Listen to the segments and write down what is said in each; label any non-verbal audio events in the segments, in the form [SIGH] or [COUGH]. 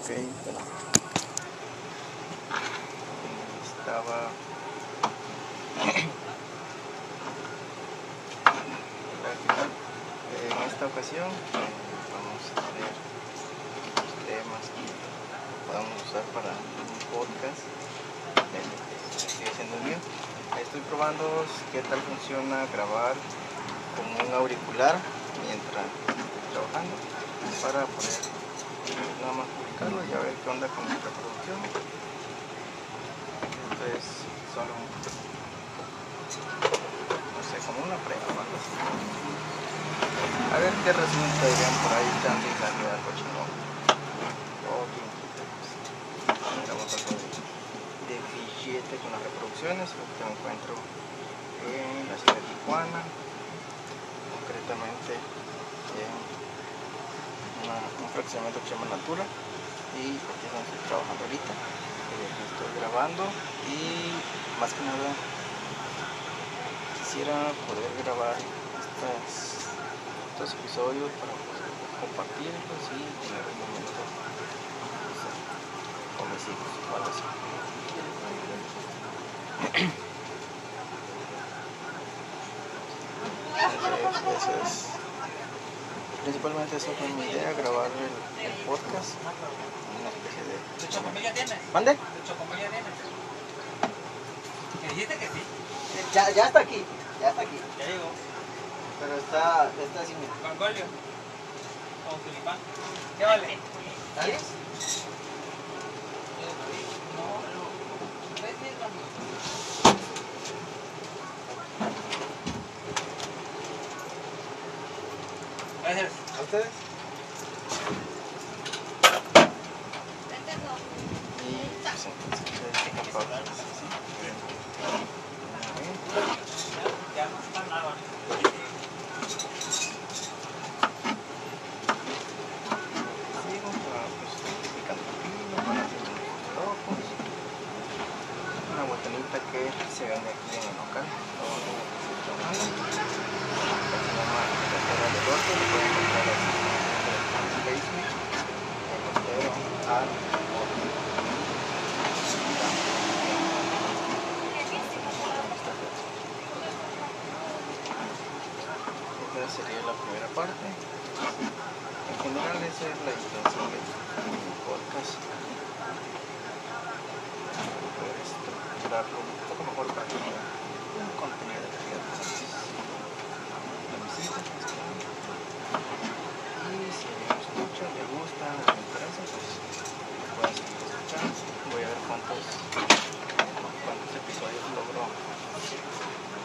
Ok, estaba. [CLEARS THROAT] En esta ocasión eh, vamos a ver temas que podamos usar para un podcast. Estoy haciendo el mío. Estoy probando qué tal funciona grabar con un auricular mientras estoy trabajando para poder publicarlo y a ver qué onda con mi reproducción. Entonces solo no sé como una prueba o a ver qué resulta dirían por ahí también la vida cochinón algo de, de billete con las reproducciones lo que me encuentro en la ciudad de Tijuana concretamente en un fraccionamiento que se llama Natura y aquí es donde estoy trabajando ahorita aquí estoy grabando y más que nada quisiera poder grabar estas, estos episodios para poder compartirlos y tener un momento sé, con mis hijos o algo así entonces eso es principalmente esa fue mi idea, grabar el, el podcast. ¿Tu chocomilla tienes? ¿Mande? ¿Tu chocomilla tienes? ¿Me dijiste que sí? Ya, ya está aquí, ya está aquí. Ya llegó. Pero está, está así, mira. Congolio. Con tulipán. ¿Qué vale? ¿Quieres? Gracias. ¿A ustedes? Y pues entonces es capaz. Ya no está nada. Sigo para pues picando pino, para hacer unos locos. Una botanita que se vende aquí en el local. Todo lo que estoy trabajando. Que se llama Costera de Roto, lo pueden encontrar así en el Facebook. El Costero al Roto. Esta sería la primera parte. En general esa es la intención del podcast. Poder estructurarlo un poco mejor para tenga un contenido de calidad para mis- para mis hijos, más que nada. Y si me escuchan, les gusta, les interesa, pues pueden seguir escuchando. Voy a ver cuántos, cuántos episodios logro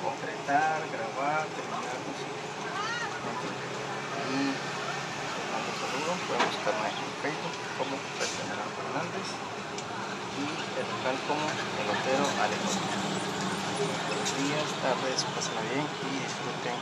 concretar, grabar, terminar, no sé. Y les mando un saludo, pueden buscarme en Facebook como Personal Fernández y el local como el Otero Alejandro. Buenos días, tardes, pásenla bien y disfruten